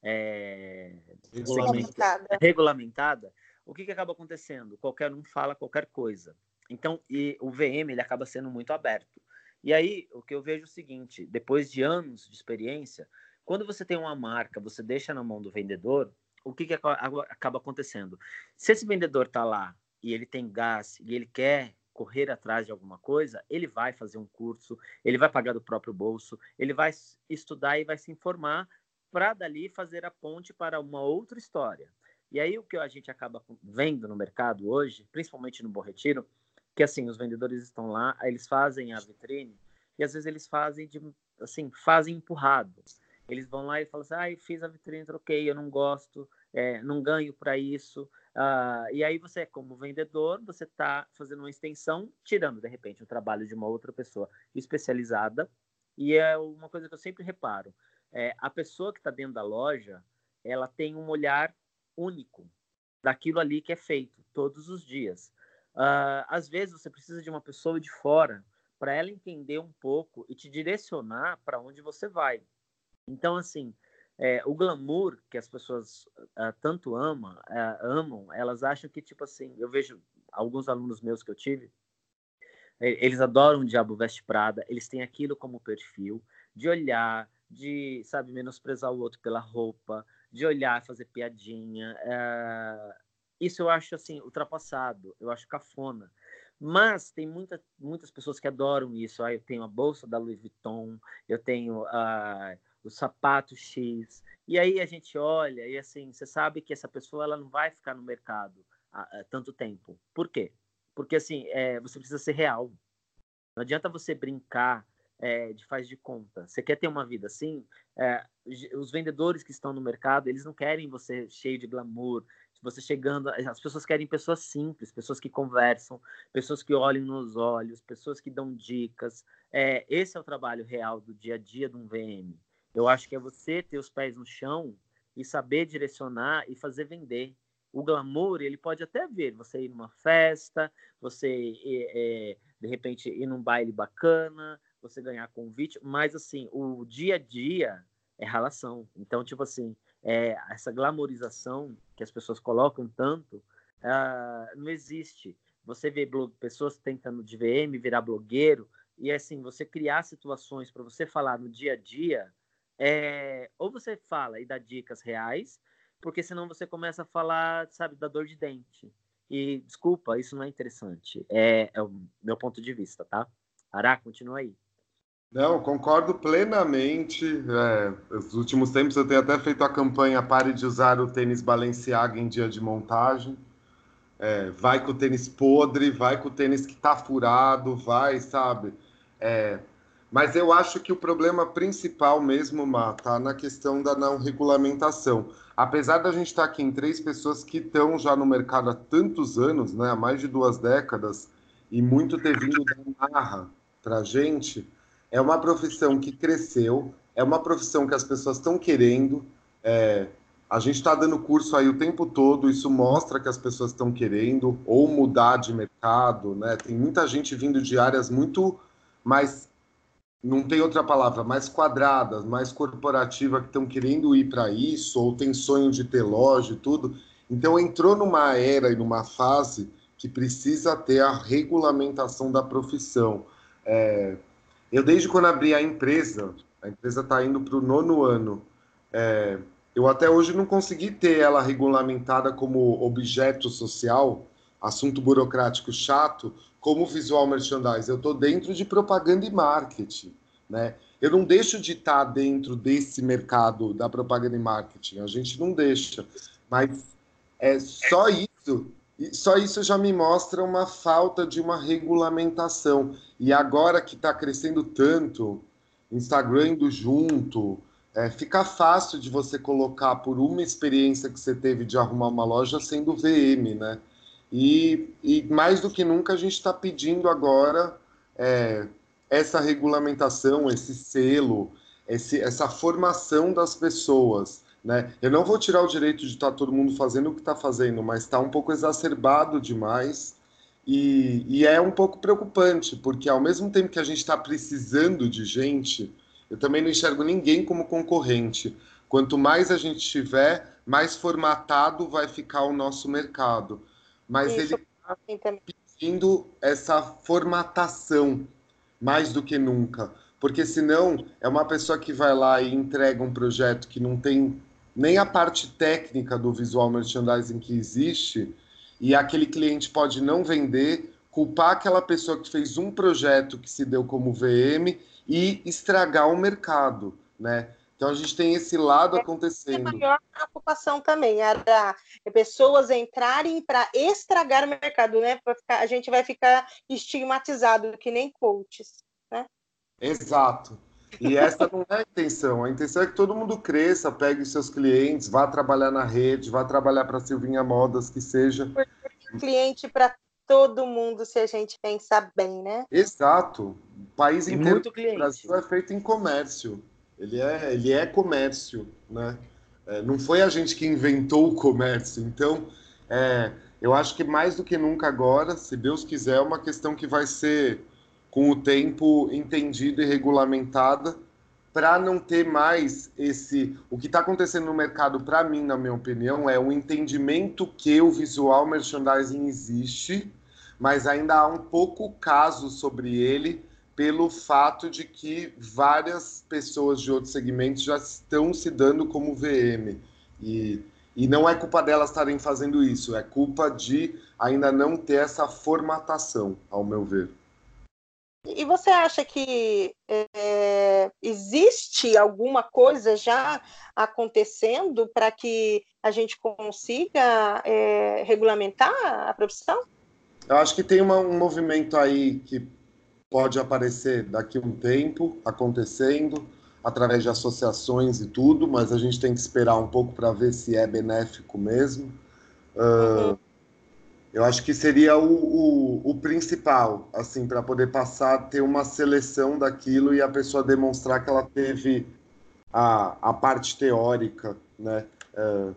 é, regulamentada. regulamentada, o que, que acaba acontecendo? Qualquer um fala qualquer coisa. Então, e o VM ele acaba sendo muito aberto. E aí o que eu vejo é o seguinte: depois de anos de experiência, quando você tem uma marca, você deixa na mão do vendedor, o que, que acaba acontecendo? Se esse vendedor está lá e ele tem gás e ele quer correr atrás de alguma coisa, ele vai fazer um curso, ele vai pagar do próprio bolso, ele vai estudar e vai se informar para dali fazer a ponte para uma outra história. E aí o que a gente acaba vendo no mercado hoje, principalmente no Bom Retiro, que assim, os vendedores estão lá, eles fazem a vitrine e às vezes eles fazem de assim, fazem empurrado. Eles vão lá e falam assim: ah, eu fiz a vitrine, troquei, eu não gosto, é, não ganho para isso. Uh, e aí você, como vendedor, você está fazendo uma extensão, tirando de repente o trabalho de uma outra pessoa especializada. E é uma coisa que eu sempre reparo: é, a pessoa que está dentro da loja, ela tem um olhar único daquilo ali que é feito todos os dias. Uh, às vezes você precisa de uma pessoa de fora para ela entender um pouco e te direcionar para onde você vai. Então, assim, é, o glamour que as pessoas uh, tanto ama, uh, amam, elas acham que, tipo assim, eu vejo alguns alunos meus que eu tive, eles adoram o Diabo Veste Prada, eles têm aquilo como perfil, de olhar, de, sabe, menosprezar o outro pela roupa, de olhar, fazer piadinha. Uh, isso eu acho, assim, ultrapassado, eu acho cafona. Mas tem muita, muitas pessoas que adoram isso. Ah, eu tenho a bolsa da Louis Vuitton, eu tenho uh, o sapato X. E aí a gente olha e assim, você sabe que essa pessoa ela não vai ficar no mercado há, há tanto tempo. Por quê? Porque assim, é, você precisa ser real. Não adianta você brincar é, de faz de conta. Você quer ter uma vida assim? É, os vendedores que estão no mercado, eles não querem você cheio de glamour, você chegando. As pessoas querem pessoas simples, pessoas que conversam, pessoas que olhem nos olhos, pessoas que dão dicas. É, esse é o trabalho real do dia a dia de um VM. Eu acho que é você ter os pés no chão e saber direcionar e fazer vender. O glamour, ele pode até ver você ir numa festa, você é, de repente ir num baile bacana, você ganhar convite, mas assim, o dia a dia é relação. Então, tipo assim, é, essa glamorização que as pessoas colocam tanto, uh, não existe. Você vê blog, pessoas tentando de VM virar blogueiro, e assim, você criar situações para você falar no dia a dia, é, ou você fala e dá dicas reais, porque senão você começa a falar, sabe, da dor de dente. E, desculpa, isso não é interessante. É, é o meu ponto de vista, tá? Ará, continua aí. Não, concordo plenamente. É, nos últimos tempos eu tenho até feito a campanha Pare de usar o tênis Balenciaga em dia de montagem. É, vai com o tênis podre, vai com o tênis que está furado, vai, sabe? É, mas eu acho que o problema principal mesmo, Má, tá na questão da não regulamentação. Apesar da gente estar tá aqui em três pessoas que estão já no mercado há tantos anos, né, há mais de duas décadas, e muito ter vindo da marra para a gente, é uma profissão que cresceu, é uma profissão que as pessoas estão querendo. É, a gente está dando curso aí o tempo todo, isso mostra que as pessoas estão querendo ou mudar de mercado, né? Tem muita gente vindo de áreas muito mais não tem outra palavra, mais quadradas, mais corporativa, que estão querendo ir para isso, ou tem sonho de ter loja e tudo. Então entrou numa era e numa fase que precisa ter a regulamentação da profissão. É, eu, desde quando abri a empresa, a empresa está indo para o nono ano, é, eu até hoje não consegui ter ela regulamentada como objeto social, assunto burocrático chato, como visual merchandising, eu estou dentro de propaganda e marketing, né? Eu não deixo de estar tá dentro desse mercado da propaganda e marketing, a gente não deixa, mas é só isso, só isso já me mostra uma falta de uma regulamentação. E agora que está crescendo tanto, Instagram indo junto, é, fica fácil de você colocar por uma experiência que você teve de arrumar uma loja sendo VM, né? E, e mais do que nunca a gente está pedindo agora é, essa regulamentação, esse selo, esse, essa formação das pessoas. Né? Eu não vou tirar o direito de estar tá todo mundo fazendo o que está fazendo, mas está um pouco exacerbado demais e, e, é um pouco preocupante, porque ao mesmo tempo que a gente está precisando de gente, eu também não enxergo ninguém como concorrente. Quanto mais a gente tiver, mais formatado vai ficar o nosso mercado. Mas Isso, ele está pedindo essa formatação mais do que nunca. Porque senão é uma pessoa que vai lá e entrega um projeto que não tem nem a parte técnica do visual merchandising que existe, e aquele cliente pode não vender, culpar aquela pessoa que fez um projeto que se deu como VM e estragar o mercado, né? Então a gente tem esse lado acontecendo. É a maior preocupação também era pessoas entrarem para estragar o mercado, né? Ficar, a gente vai ficar estigmatizado que nem coaches, né? Exato. E essa não é a intenção. A intenção é que todo mundo cresça, pegue os seus clientes, vá trabalhar na rede, vá trabalhar para Silvinha Modas, que seja. Cliente para todo mundo, se a gente pensar bem, né? Exato. O país inteiro muito cliente. Brasil é feito em comércio. Ele é, ele é comércio, né? É, não foi a gente que inventou o comércio. Então, é, eu acho que mais do que nunca agora, se Deus quiser, é uma questão que vai ser com o tempo entendida e regulamentada para não ter mais esse. O que está acontecendo no mercado, para mim, na minha opinião, é o entendimento que o visual merchandising existe, mas ainda há um pouco caso sobre ele pelo fato de que várias pessoas de outros segmentos já estão se dando como VM. E, e não é culpa delas estarem fazendo isso, é culpa de ainda não ter essa formatação, ao meu ver. E você acha que é, existe alguma coisa já acontecendo para que a gente consiga é, regulamentar a profissão? Eu acho que tem uma, um movimento aí que pode aparecer daqui a um tempo acontecendo através de associações e tudo, mas a gente tem que esperar um pouco para ver se é benéfico mesmo. Uh, uhum. Eu acho que seria o, o, o principal, assim, para poder passar, ter uma seleção daquilo e a pessoa demonstrar que ela teve a, a parte teórica, né? É,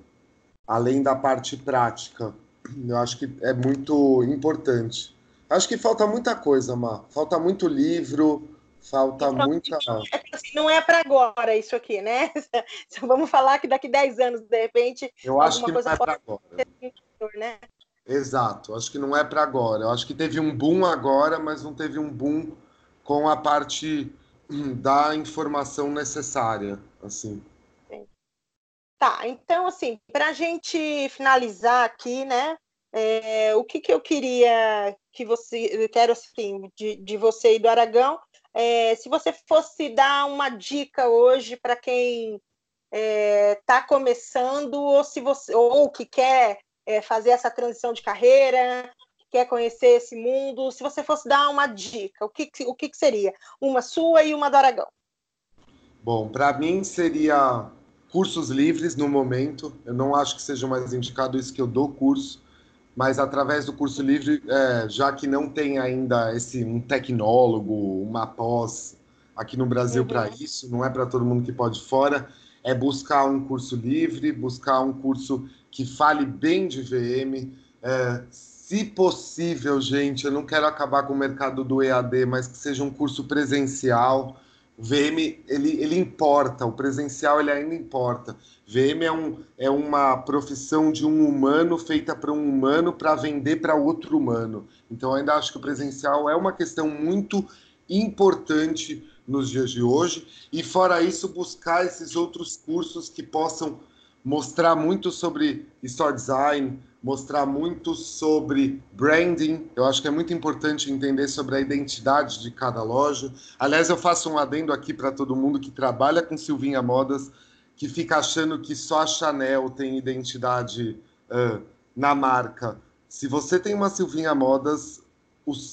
além da parte prática. Eu acho que é muito importante. Acho que falta muita coisa, Má. Falta muito livro, falta então, muita. Assim, não é para agora isso aqui, né? (laughs) Vamos falar que daqui 10 anos, de repente. Eu acho que não é para agora. Né? Exato, acho que não é para agora. Eu acho que teve um boom agora, mas não teve um boom com a parte hum, da informação necessária, assim. Tá, então assim, para a gente finalizar aqui, né? É, o que, que eu queria que você, eu quero assim, de, de você e do Aragão, é, se você fosse dar uma dica hoje para quem está é, tá começando ou se você ou que quer é, fazer essa transição de carreira, quer conhecer esse mundo, se você fosse dar uma dica, o que, o que, seria? Uma sua e uma do Aragão. Bom, para mim seria cursos livres no momento. Eu não acho que seja mais indicado isso que eu dou curso, mas através do curso livre, é, já que não tem ainda esse um tecnólogo, uma pós aqui no Brasil uhum. para isso, não é para todo mundo que pode fora, é buscar um curso livre, buscar um curso que fale bem de VM. É, se possível, gente, eu não quero acabar com o mercado do EAD, mas que seja um curso presencial. O VM, ele, ele importa, o presencial ele ainda importa. VM é, um, é uma profissão de um humano feita para um humano para vender para outro humano. Então, ainda acho que o presencial é uma questão muito importante nos dias de hoje. E, fora isso, buscar esses outros cursos que possam mostrar muito sobre store design, mostrar muito sobre branding. Eu acho que é muito importante entender sobre a identidade de cada loja. Aliás, eu faço um adendo aqui para todo mundo que trabalha com Silvinha Modas, que fica achando que só a Chanel tem identidade uh, na marca. Se você tem uma Silvinha Modas,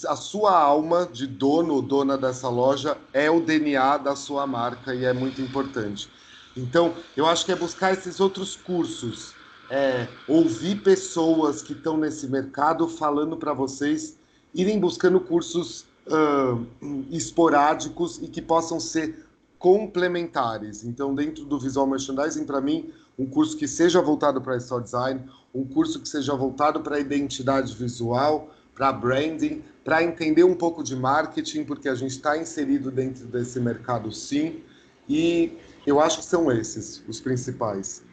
a sua alma de dono ou dona dessa loja é o DNA da sua marca e é muito importante. Então, eu acho que é buscar esses outros cursos, é, ouvir pessoas que estão nesse mercado falando para vocês irem buscando cursos uh, esporádicos e que possam ser complementares. Então, dentro do visual merchandising, para mim, um curso que seja voltado para store design, um curso que seja voltado para identidade visual, para branding, para entender um pouco de marketing, porque a gente está inserido dentro desse mercado sim. E eu acho que são esses os principais.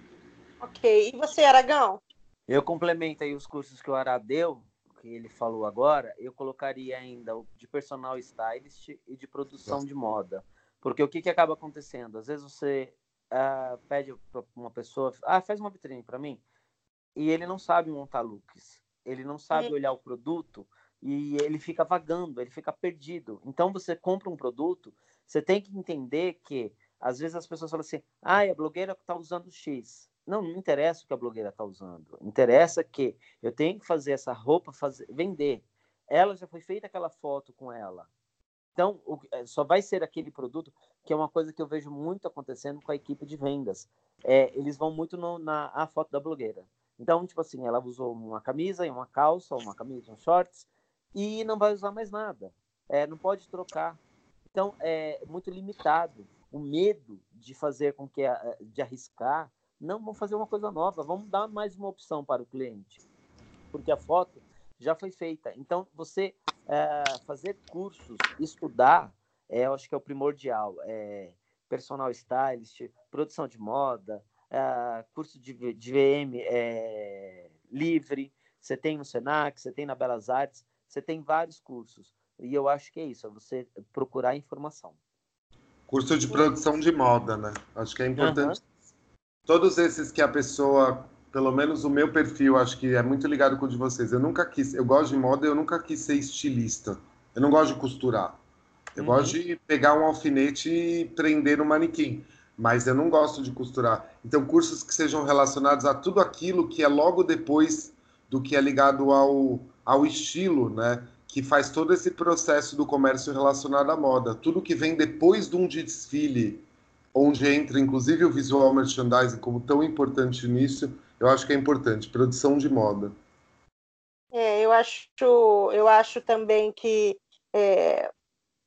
Ok. E você, Aragão? Eu complemento aí os cursos que o Ará deu, que ele falou agora, eu colocaria ainda o de personal stylist e de produção Nossa. de moda. Porque o que, que acaba acontecendo? Às vezes você uh, pede para uma pessoa, ah, faz uma vitrine para mim, e ele não sabe montar looks, ele não sabe Sim. olhar o produto e ele fica vagando, ele fica perdido. Então você compra um produto, você tem que entender que às vezes as pessoas falam assim, ah, a blogueira está usando X. Não, não interessa o que a blogueira está usando. Interessa que eu tenho que fazer essa roupa fazer, vender. Ela já foi feita aquela foto com ela. Então, o, é, só vai ser aquele produto, que é uma coisa que eu vejo muito acontecendo com a equipe de vendas. É, eles vão muito no, na a foto da blogueira. Então, tipo assim, ela usou uma camisa e uma calça, uma camisa e um shorts, e não vai usar mais nada. É, não pode trocar. Então, é muito limitado. O medo de fazer com que, de arriscar, não, vamos fazer uma coisa nova, vamos dar mais uma opção para o cliente. Porque a foto já foi feita. Então, você é, fazer cursos, estudar, é, eu acho que é o primordial. É, personal stylist, produção de moda, é, curso de, de VM é, livre, você tem no Senac, você tem na Belas Artes, você tem vários cursos. E eu acho que é isso, é você procurar informação. Curso de produção de moda, né? Acho que é importante. Uhum. Todos esses que a pessoa pelo menos o meu perfil, acho que é muito ligado com o de vocês. Eu nunca quis, eu gosto de moda, eu nunca quis ser estilista. Eu não gosto de costurar. Eu uhum. gosto de pegar um alfinete e prender no manequim, mas eu não gosto de costurar. Então, cursos que sejam relacionados a tudo aquilo que é logo depois do que é ligado ao, ao estilo, né? Que faz todo esse processo do comércio relacionado à moda. Tudo que vem depois de um desfile, onde entra inclusive o visual merchandising como tão importante nisso, eu acho que é importante, produção de moda. É, eu acho, eu acho também que é,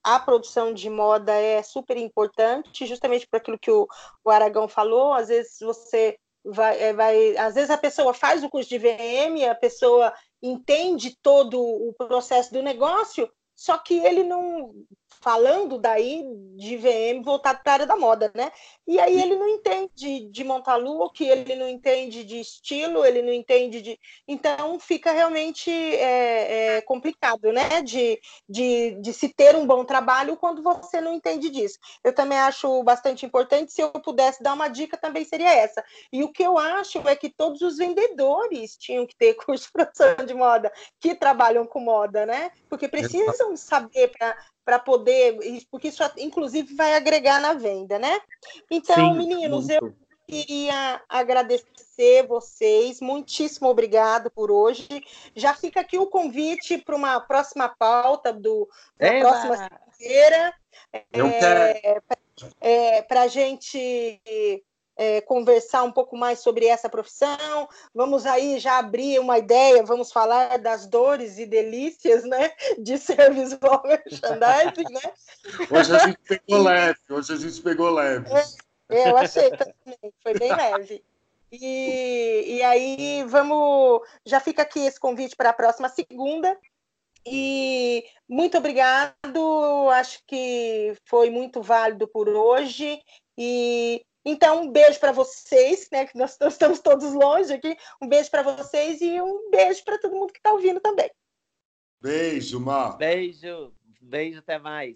a produção de moda é super importante, justamente por aquilo que o, o Aragão falou. Às vezes você vai, é, vai, às vezes a pessoa faz o curso de VM, a pessoa entende todo o processo do negócio, só que ele não falando daí de VM voltado para a área da moda, né? E aí ele não entende de montar look, ele não entende de estilo, ele não entende de. Então fica realmente é, é complicado, né? De, de, de se ter um bom trabalho quando você não entende disso. Eu também acho bastante importante. Se eu pudesse dar uma dica, também seria essa. E o que eu acho é que todos os vendedores tinham que ter (laughs) curso de produção de moda, que trabalham com moda, né? Porque precisam saber para para poder, porque isso inclusive vai agregar na venda, né? Então, Sim, meninos, muito. eu queria agradecer vocês, muitíssimo obrigado por hoje. Já fica aqui o convite para uma próxima pauta do da próxima feira. É, é, para a gente é, conversar um pouco mais sobre essa profissão. Vamos aí já abrir uma ideia, vamos falar das dores e delícias né, de (laughs) ser visual merchandising. Né? Hoje a gente (laughs) pegou leve, hoje a gente pegou leve. É, eu achei também, foi bem leve. E, e aí vamos. Já fica aqui esse convite para a próxima segunda. E muito obrigado, acho que foi muito válido por hoje. E então, um beijo para vocês, né? Que nós estamos todos longe aqui. Um beijo para vocês e um beijo para todo mundo que está ouvindo também. Beijo, Mar. Beijo. Beijo, até mais.